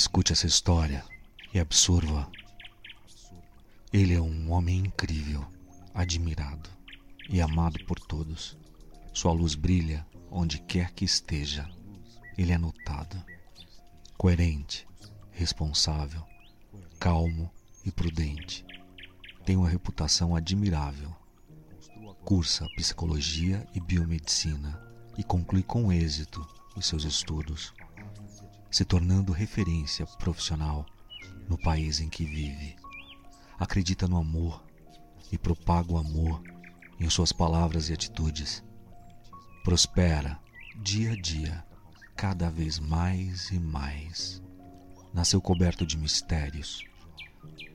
Escute essa história e absorva. Ele é um homem incrível, admirado e amado por todos. Sua luz brilha onde quer que esteja. Ele é notado, coerente, responsável, calmo e prudente. Tem uma reputação admirável. Cursa psicologia e biomedicina e conclui com êxito os seus estudos se tornando referência profissional no país em que vive. Acredita no amor e propaga o amor em suas palavras e atitudes. Prospera dia a dia, cada vez mais e mais. Nasceu coberto de mistérios,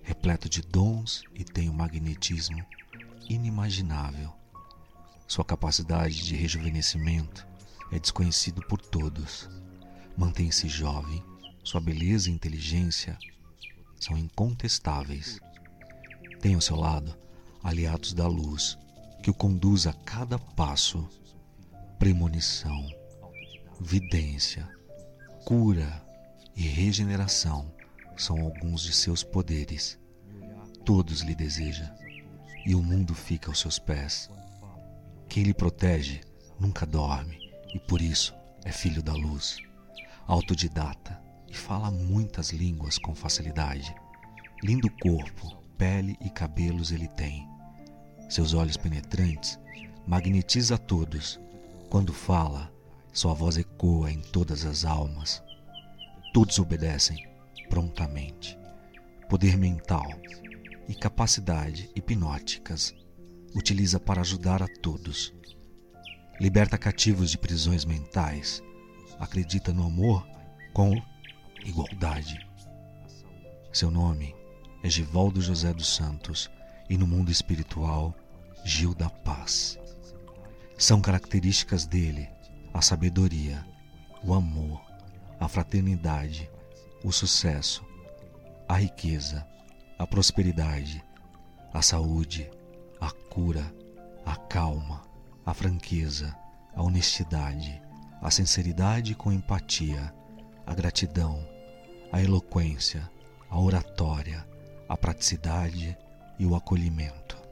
repleto de dons e tem um magnetismo inimaginável. Sua capacidade de rejuvenescimento é desconhecido por todos Mantém-se jovem, sua beleza e inteligência são incontestáveis. Tem ao seu lado aliados da luz que o conduz a cada passo. Premonição, vidência, cura e regeneração são alguns de seus poderes. Todos lhe deseja e o mundo fica aos seus pés. Quem lhe protege nunca dorme e por isso é filho da luz autodidata e fala muitas línguas com facilidade. Lindo corpo, pele e cabelos ele tem. Seus olhos penetrantes magnetiza a todos. Quando fala, sua voz ecoa em todas as almas. Todos obedecem prontamente. Poder mental e capacidade hipnóticas utiliza para ajudar a todos. Liberta cativos de prisões mentais acredita no amor com igualdade. Seu nome é Givaldo José dos Santos e no mundo espiritual, Gil da Paz. São características dele a sabedoria, o amor, a fraternidade, o sucesso, a riqueza, a prosperidade, a saúde, a cura, a calma, a franqueza, a honestidade, a sinceridade com empatia, a gratidão, a eloquência, a oratória, a praticidade e o acolhimento.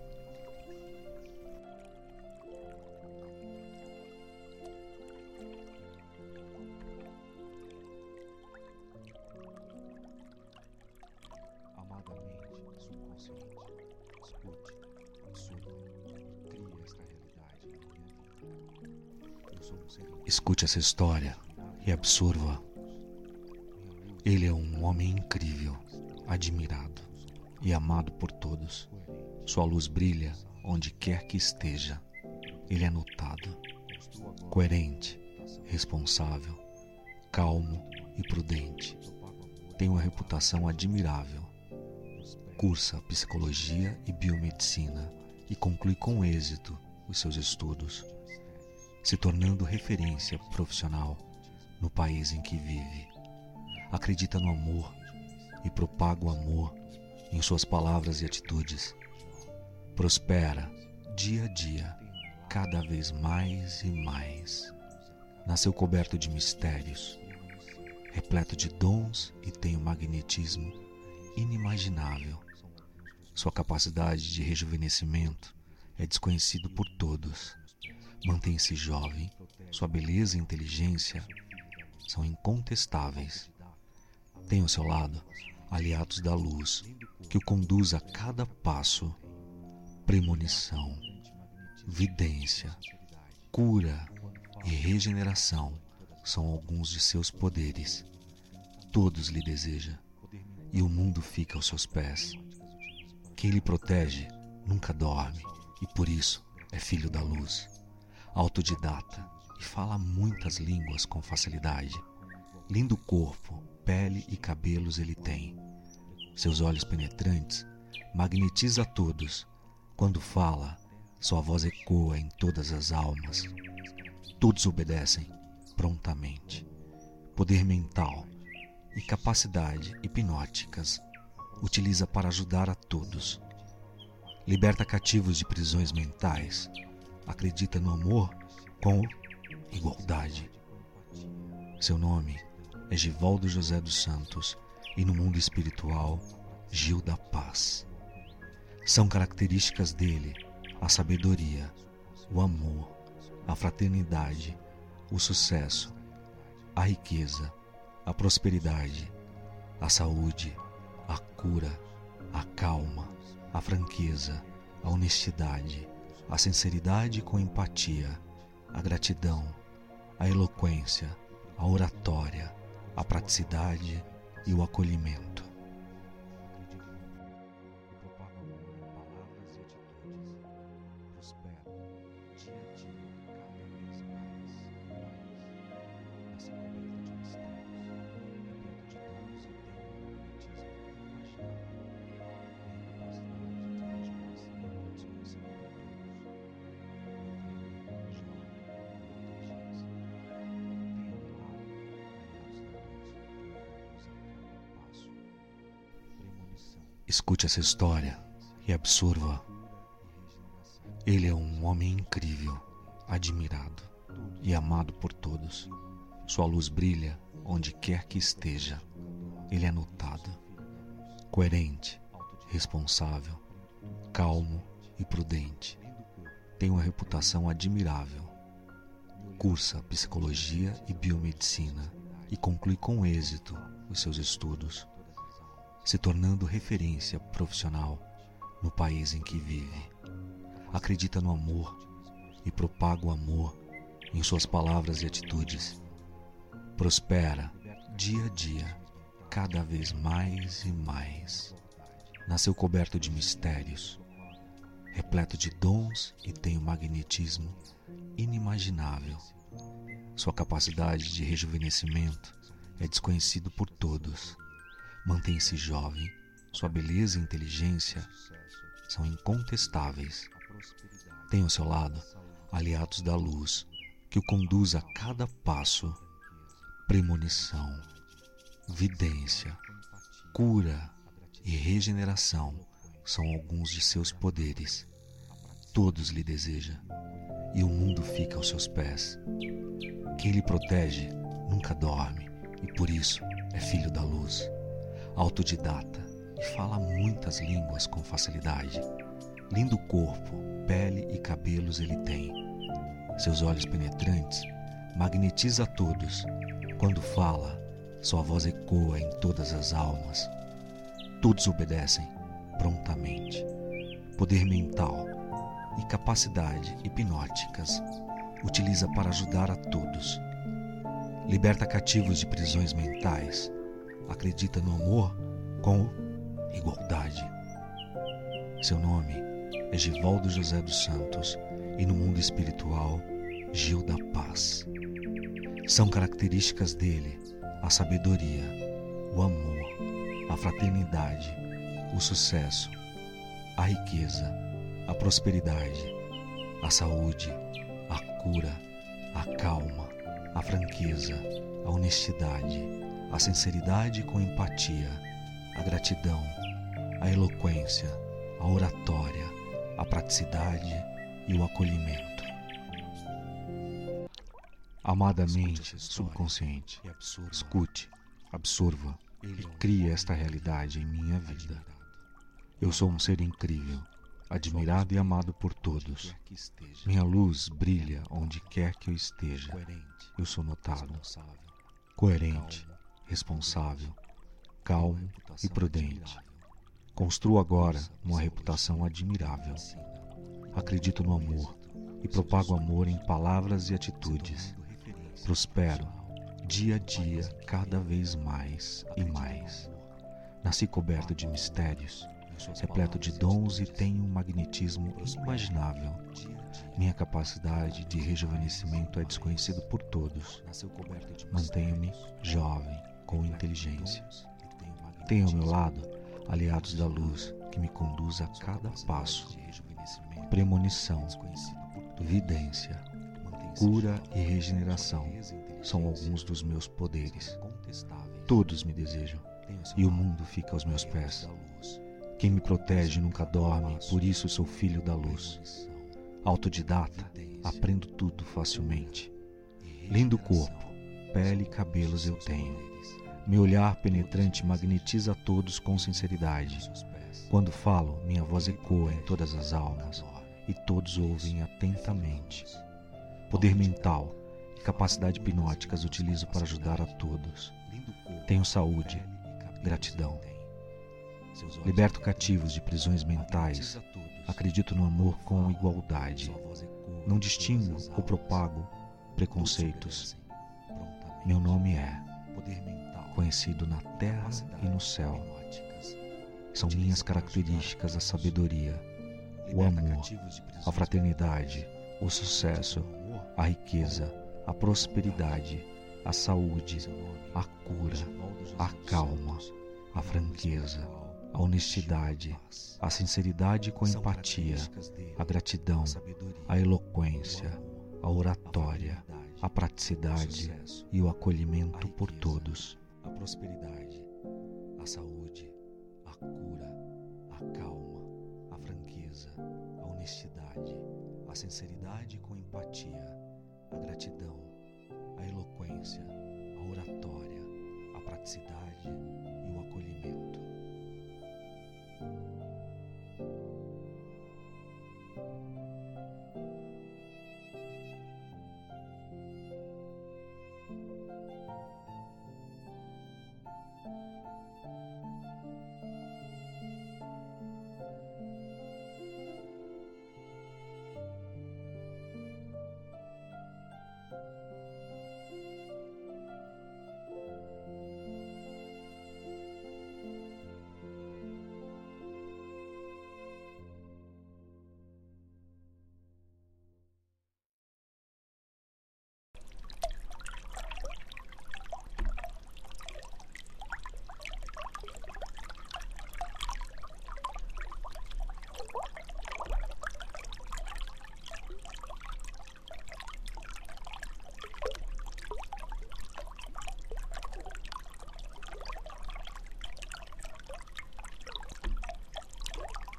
Escute essa história e absorva. Ele é um homem incrível, admirado e amado por todos. Sua luz brilha onde quer que esteja. Ele é notado, coerente, responsável, calmo e prudente. Tem uma reputação admirável. Cursa psicologia e biomedicina e conclui com êxito os seus estudos se tornando referência profissional no país em que vive. Acredita no amor e propaga o amor em suas palavras e atitudes. Prospera dia a dia, cada vez mais e mais. Nasceu coberto de mistérios, repleto de dons e tem um magnetismo inimaginável. Sua capacidade de rejuvenescimento é desconhecido por todos Mantém-se jovem, sua beleza e inteligência são incontestáveis. Tem ao seu lado aliados da luz que o conduz a cada passo. Premonição, vidência, cura e regeneração são alguns de seus poderes. Todos lhe deseja e o mundo fica aos seus pés. Quem lhe protege nunca dorme e por isso é filho da luz autodidata e fala muitas línguas com facilidade. Lindo corpo, pele e cabelos ele tem. Seus olhos penetrantes magnetiza a todos. Quando fala, sua voz ecoa em todas as almas. Todos obedecem prontamente. Poder mental e capacidade hipnóticas utiliza para ajudar a todos. Liberta cativos de prisões mentais acredita no amor com igualdade. Seu nome é Givaldo José dos Santos e no mundo espiritual, Gil da Paz. São características dele a sabedoria, o amor, a fraternidade, o sucesso, a riqueza, a prosperidade, a saúde, a cura, a calma, a franqueza, a honestidade, a sinceridade com empatia, a gratidão, a eloquência, a oratória, a praticidade e o acolhimento. Escute essa história e absorva. Ele é um homem incrível, admirado e amado por todos. Sua luz brilha onde quer que esteja. Ele é notado, coerente, responsável, calmo e prudente. Tem uma reputação admirável. Cursa psicologia e biomedicina e conclui com êxito os seus estudos se tornando referência profissional no país em que vive. Acredita no amor e propaga o amor em suas palavras e atitudes. Prospera dia a dia, cada vez mais e mais. Nasceu coberto de mistérios, repleto de dons e tem um magnetismo inimaginável. Sua capacidade de rejuvenescimento é desconhecido por todos Mantém-se jovem, sua beleza e inteligência são incontestáveis. Tem ao seu lado aliados da luz que o conduz a cada passo. Premonição, vidência, cura e regeneração são alguns de seus poderes. Todos lhe deseja e o mundo fica aos seus pés. Quem lhe protege nunca dorme e por isso é filho da luz autodidata e fala muitas línguas com facilidade. Lindo corpo, pele e cabelos ele tem. Seus olhos penetrantes magnetiza a todos. Quando fala, sua voz ecoa em todas as almas. Todos obedecem prontamente. Poder mental e capacidade hipnóticas utiliza para ajudar a todos. Liberta cativos de prisões mentais acredita no amor com igualdade. Seu nome é Givaldo José dos Santos e no mundo espiritual, Gil da Paz. São características dele a sabedoria, o amor, a fraternidade, o sucesso, a riqueza, a prosperidade, a saúde, a cura, a calma, a franqueza, a honestidade, a sinceridade com empatia, a gratidão, a eloquência, a oratória, a praticidade e o acolhimento. Amadamente subconsciente, escute, absorva e crie esta realidade em minha vida. Eu sou um ser incrível, admirado e amado por todos. Minha luz brilha onde quer que eu esteja. Eu sou notado, coerente, responsável, calmo e prudente. Construo agora uma reputação admirável. Acredito no amor e propago amor em palavras e atitudes. Prospero dia a dia cada vez mais e mais. Nasci coberto de mistérios, repleto de dons e tenho um magnetismo inimaginável. Minha capacidade de rejuvenescimento é desconhecida por todos. Mantenho-me jovem, com inteligência. Tenho ao meu lado aliados da luz que me conduz a cada passo. Premonição, vidência, cura e regeneração são alguns dos meus poderes. Todos me desejam e o mundo fica aos meus pés. Quem me protege nunca dorme, por isso sou filho da luz. Autodidata, aprendo tudo facilmente. Lindo corpo, pele e cabelos eu tenho Meu olhar penetrante magnetiza a todos com sinceridade. Quando falo, minha voz ecoa em todas as almas e todos ouvem atentamente. Poder mental e capacidade hipnóticas utilizo para ajudar a todos. Tenho saúde, gratidão. Liberto cativos de prisões mentais. Acredito no amor com igualdade. Não distingo ou propago preconceitos. Meu nome é conhecido na terra e no céu. São minhas características a sabedoria, o amor, a fraternidade, o sucesso, a riqueza, a prosperidade, a saúde, a cura, a calma, a franqueza, a honestidade, a sinceridade com empatia, a gratidão, a eloquência, a oratória, a praticidade e o acolhimento por todos. A prosperidade, a saúde, a cura, a calma, a franqueza, a honestidade, a sinceridade com empatia, a gratidão, a eloquência, a oratória, a praticidade